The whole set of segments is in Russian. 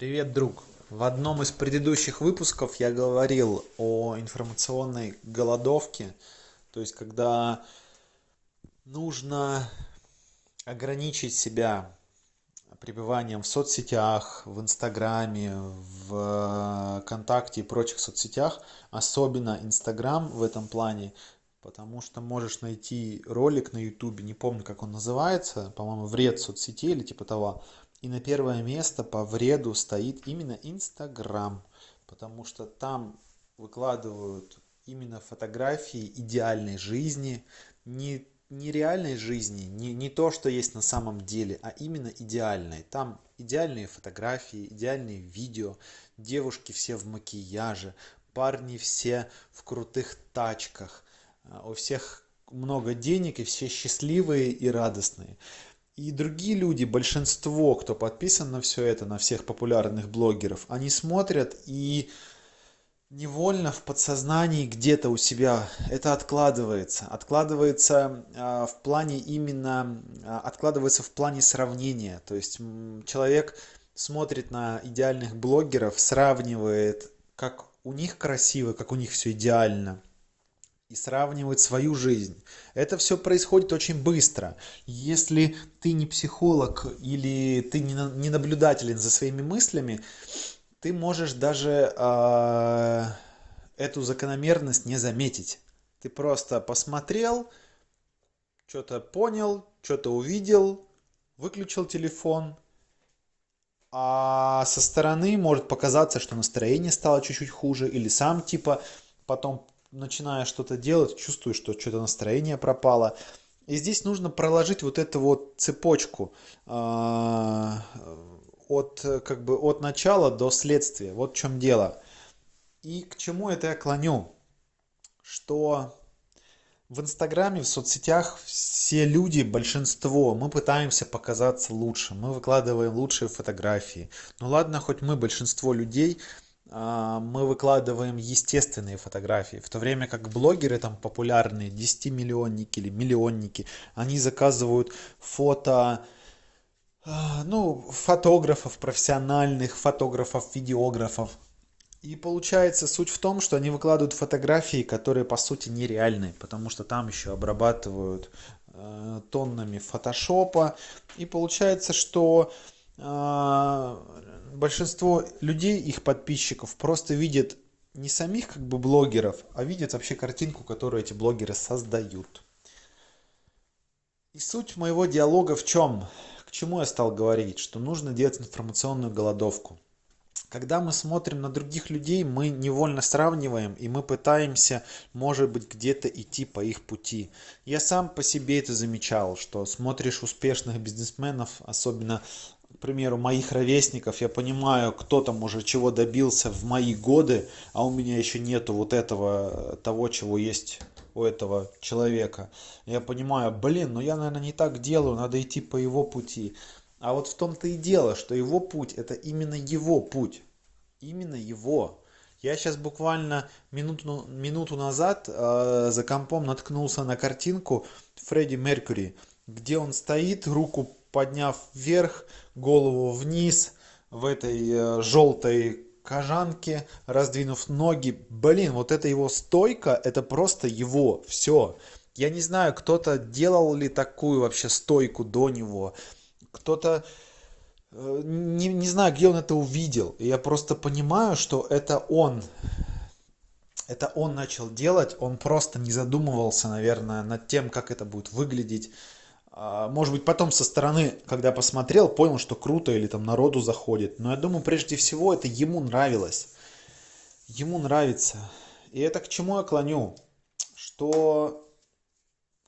Привет, друг! В одном из предыдущих выпусков я говорил о информационной голодовке, то есть когда нужно ограничить себя пребыванием в соцсетях, в Инстаграме, в ВКонтакте и прочих соцсетях, особенно Инстаграм в этом плане, потому что можешь найти ролик на Ютубе, не помню, как он называется, по-моему, «Вред соцсетей» или типа того, и на первое место по вреду стоит именно Инстаграм, потому что там выкладывают именно фотографии идеальной жизни, не, не реальной жизни, не, не то, что есть на самом деле, а именно идеальной. Там идеальные фотографии, идеальные видео, девушки все в макияже, парни все в крутых тачках, а, у всех много денег и все счастливые и радостные и другие люди большинство кто подписан на все это на всех популярных блогеров они смотрят и невольно в подсознании где-то у себя это откладывается. Откладывается а, в плане именно а, откладывается в плане сравнения. То есть человек смотрит на идеальных блогеров сравнивает как у них красиво как у них все идеально и сравнивать свою жизнь. Это все происходит очень быстро. Если ты не психолог или ты не наблюдателен за своими мыслями, ты можешь даже э, эту закономерность не заметить. Ты просто посмотрел, что-то понял, что-то увидел, выключил телефон, а со стороны может показаться, что настроение стало чуть-чуть хуже, или сам типа потом начиная что-то делать, чувствую, что что-то настроение пропало. И здесь нужно проложить вот эту вот цепочку а, от, как бы, от начала до следствия. Вот в чем дело. И к чему это я клоню? Что в Инстаграме, в соцсетях все люди, большинство, мы пытаемся показаться лучше, мы выкладываем лучшие фотографии. Ну ладно, хоть мы, большинство людей, мы выкладываем естественные фотографии, в то время как блогеры там популярные, 10-миллионники или миллионники, они заказывают фото, а, ну, фотографов профессиональных, фотографов, видеографов. И получается суть в том, что они выкладывают фотографии, которые по сути нереальны, потому что там еще обрабатывают э, тоннами фотошопа. И получается, что э, большинство людей, их подписчиков, просто видят не самих как бы блогеров, а видят вообще картинку, которую эти блогеры создают. И суть моего диалога в чем? К чему я стал говорить? Что нужно делать информационную голодовку. Когда мы смотрим на других людей, мы невольно сравниваем, и мы пытаемся, может быть, где-то идти по их пути. Я сам по себе это замечал, что смотришь успешных бизнесменов, особенно к примеру, моих ровесников, я понимаю, кто там уже чего добился в мои годы, а у меня еще нету вот этого, того, чего есть у этого человека. Я понимаю, блин, ну я, наверное, не так делаю, надо идти по его пути. А вот в том-то и дело, что его путь, это именно его путь. Именно его. Я сейчас буквально минуту, минуту назад э, за компом наткнулся на картинку Фредди Меркьюри, где он стоит, руку подняв вверх, голову вниз в этой э, желтой кожанке, раздвинув ноги. Блин, вот это его стойка, это просто его, все. Я не знаю, кто-то делал ли такую вообще стойку до него. Кто-то э, не, не знаю, где он это увидел. Я просто понимаю, что это он. Это он начал делать. Он просто не задумывался, наверное, над тем, как это будет выглядеть может быть, потом со стороны, когда посмотрел, понял, что круто или там народу заходит. Но я думаю, прежде всего, это ему нравилось. Ему нравится. И это к чему я клоню? Что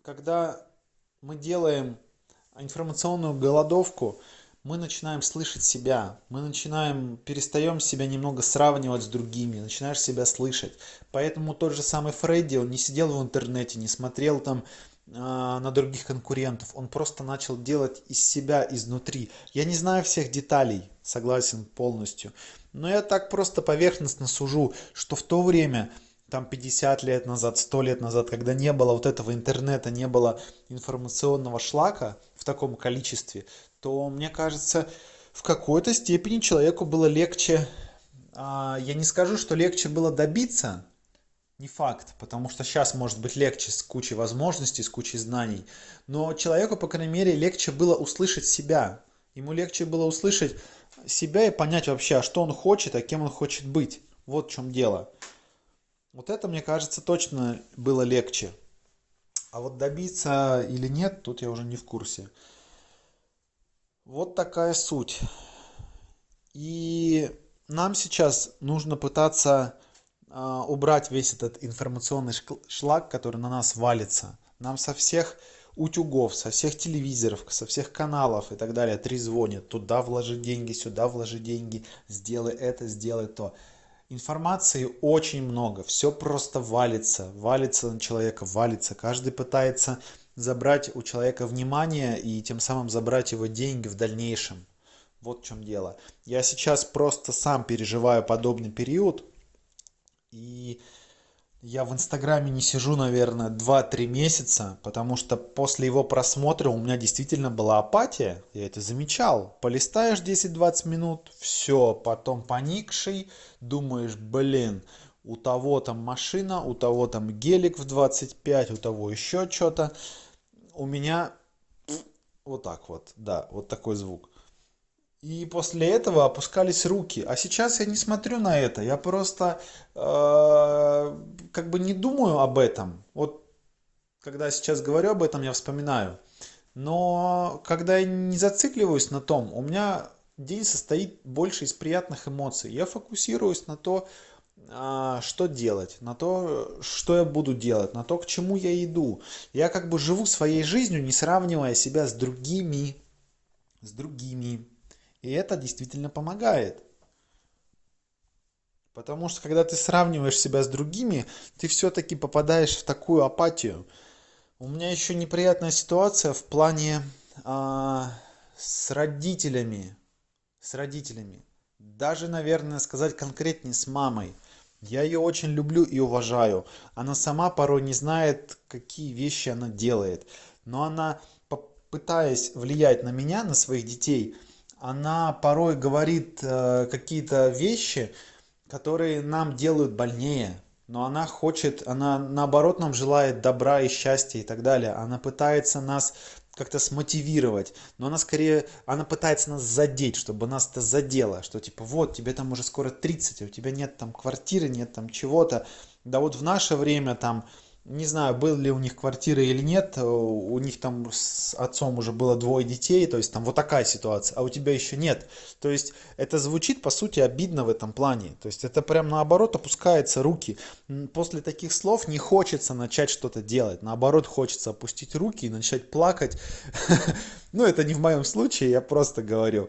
когда мы делаем информационную голодовку, мы начинаем слышать себя, мы начинаем, перестаем себя немного сравнивать с другими, начинаешь себя слышать. Поэтому тот же самый Фредди, он не сидел в интернете, не смотрел там а, на других конкурентов. Он просто начал делать из себя изнутри. Я не знаю всех деталей, согласен полностью. Но я так просто поверхностно сужу, что в то время, там 50 лет назад, 100 лет назад, когда не было вот этого интернета, не было информационного шлака в таком количестве, то мне кажется, в какой-то степени человеку было легче, а, я не скажу, что легче было добиться, не факт, потому что сейчас может быть легче с кучей возможностей, с кучей знаний, но человеку, по крайней мере, легче было услышать себя. Ему легче было услышать себя и понять вообще, а что он хочет, а кем он хочет быть. Вот в чем дело. Вот это, мне кажется, точно было легче. А вот добиться или нет, тут я уже не в курсе. Вот такая суть. И нам сейчас нужно пытаться убрать весь этот информационный шлак, который на нас валится. Нам со всех утюгов, со всех телевизоров, со всех каналов и так далее трезвонят. Туда вложи деньги, сюда вложи деньги, сделай это, сделай то. Информации очень много, все просто валится, валится на человека, валится. Каждый пытается забрать у человека внимание и тем самым забрать его деньги в дальнейшем. Вот в чем дело. Я сейчас просто сам переживаю подобный период, и я в Инстаграме не сижу, наверное, 2-3 месяца, потому что после его просмотра у меня действительно была апатия. Я это замечал. Полистаешь 10-20 минут, все, потом поникший, думаешь, блин, у того там машина, у того там гелик в 25, у того еще что-то. У меня вот так вот, да, вот такой звук. И после этого опускались руки. А сейчас я не смотрю на это. Я просто э, как бы не думаю об этом. Вот когда я сейчас говорю об этом, я вспоминаю. Но когда я не зацикливаюсь на том, у меня день состоит больше из приятных эмоций. Я фокусируюсь на то, э, что делать, на то, что я буду делать, на то, к чему я иду. Я как бы живу своей жизнью, не сравнивая себя с другими, с другими. И это действительно помогает. Потому что когда ты сравниваешь себя с другими, ты все-таки попадаешь в такую апатию. У меня еще неприятная ситуация в плане а, с родителями. С родителями. Даже, наверное, сказать конкретнее с мамой. Я ее очень люблю и уважаю. Она сама порой не знает, какие вещи она делает. Но она, пытаясь влиять на меня, на своих детей, она порой говорит э, какие-то вещи, которые нам делают больнее, но она хочет, она наоборот нам желает добра и счастья и так далее. Она пытается нас как-то смотивировать, но она скорее, она пытается нас задеть, чтобы нас это задело, что типа вот, тебе там уже скоро 30, а у тебя нет там квартиры, нет там чего-то, да вот в наше время там не знаю, был ли у них квартира или нет, у них там с отцом уже было двое детей, то есть там вот такая ситуация, а у тебя еще нет. То есть это звучит, по сути, обидно в этом плане. То есть это прям наоборот опускаются руки. После таких слов не хочется начать что-то делать, наоборот хочется опустить руки и начать плакать. Ну, это не в моем случае, я просто говорю.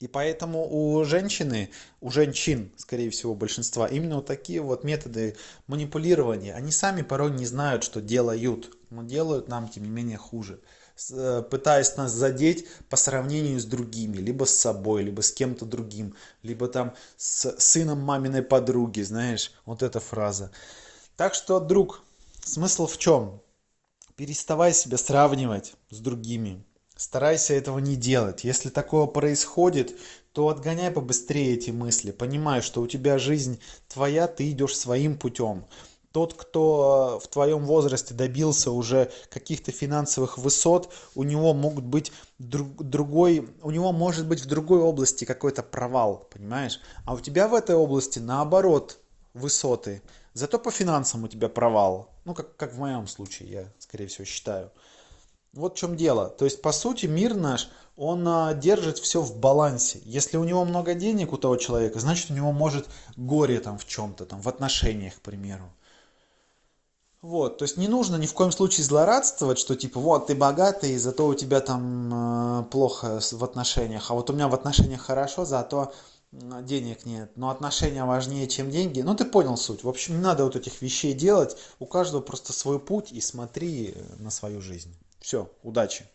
И поэтому у женщины, у женщин, скорее всего, большинства, именно вот такие вот методы манипулирования, они сами порой не знают, что делают, но делают нам, тем не менее, хуже. Э, пытаясь нас задеть по сравнению с другими, либо с собой, либо с кем-то другим, либо там с сыном маминой подруги, знаешь, вот эта фраза. Так что, друг, смысл в чем? Переставай себя сравнивать с другими, Старайся этого не делать. Если такое происходит, то отгоняй побыстрее эти мысли. Понимай, что у тебя жизнь твоя, ты идешь своим путем. Тот, кто в твоем возрасте добился уже каких-то финансовых высот, у него могут быть друг, другой, у него может быть в другой области какой-то провал, понимаешь? А у тебя в этой области наоборот высоты. Зато по финансам у тебя провал. Ну, как, как в моем случае, я, скорее всего, считаю. Вот в чем дело. То есть, по сути, мир наш, он а, держит все в балансе. Если у него много денег у того человека, значит, у него может горе там в чем-то, там, в отношениях, к примеру. Вот, то есть не нужно ни в коем случае злорадствовать, что типа вот ты богатый, зато у тебя там э, плохо в отношениях, а вот у меня в отношениях хорошо, зато денег нет, но отношения важнее, чем деньги. Ну, ты понял суть. В общем, не надо вот этих вещей делать. У каждого просто свой путь и смотри на свою жизнь. Все, удачи!